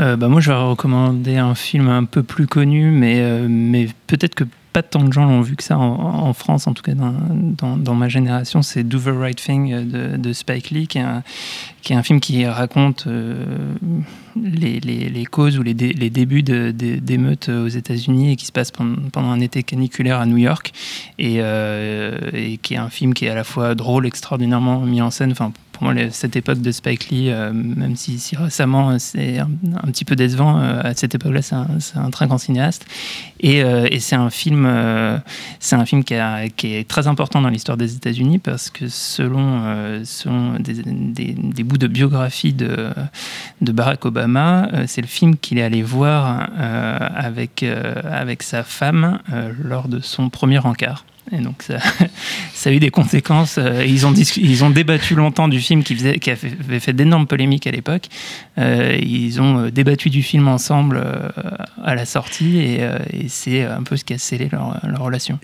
bah moi, je vais recommander un film un peu plus connu, mais, mais peut-être que pas tant de gens l'ont vu que ça en, France, en tout cas dans, dans, ma génération. C'est Do the Right Thing de, de Spike Lee, qui est, un, qui est, un, film qui raconte euh, les, les, causes ou les, les débuts d'émeutes aux États-Unis et qui se passe pendant, pendant, un été caniculaire à New York. Et, euh, et, qui est un film qui est à la fois drôle, extraordinairement mis en scène. Cette époque de Spike Lee, euh, même si, récemment c'est un, petit peu décevant, à cette époque-là, c'est un, un, très grand cinéaste. Et, c'est un film euh, c'est un film qui, est très important dans l'histoire des États-Unis parce que selon, euh, des, bouts de biographie de, Barack Obama, euh, c'est le film qu'il est allé voir avec, avec sa femme lors de son premier encart. Et donc ça, ça, a eu des conséquences. Euh, ils, ont ils ont débattu longtemps du film qui, faisait, qui avait fait d'énormes polémiques à l'époque. Euh, ils ont euh, débattu du film ensemble à la sortie et, c'est un peu ce qui a scellé leur relation.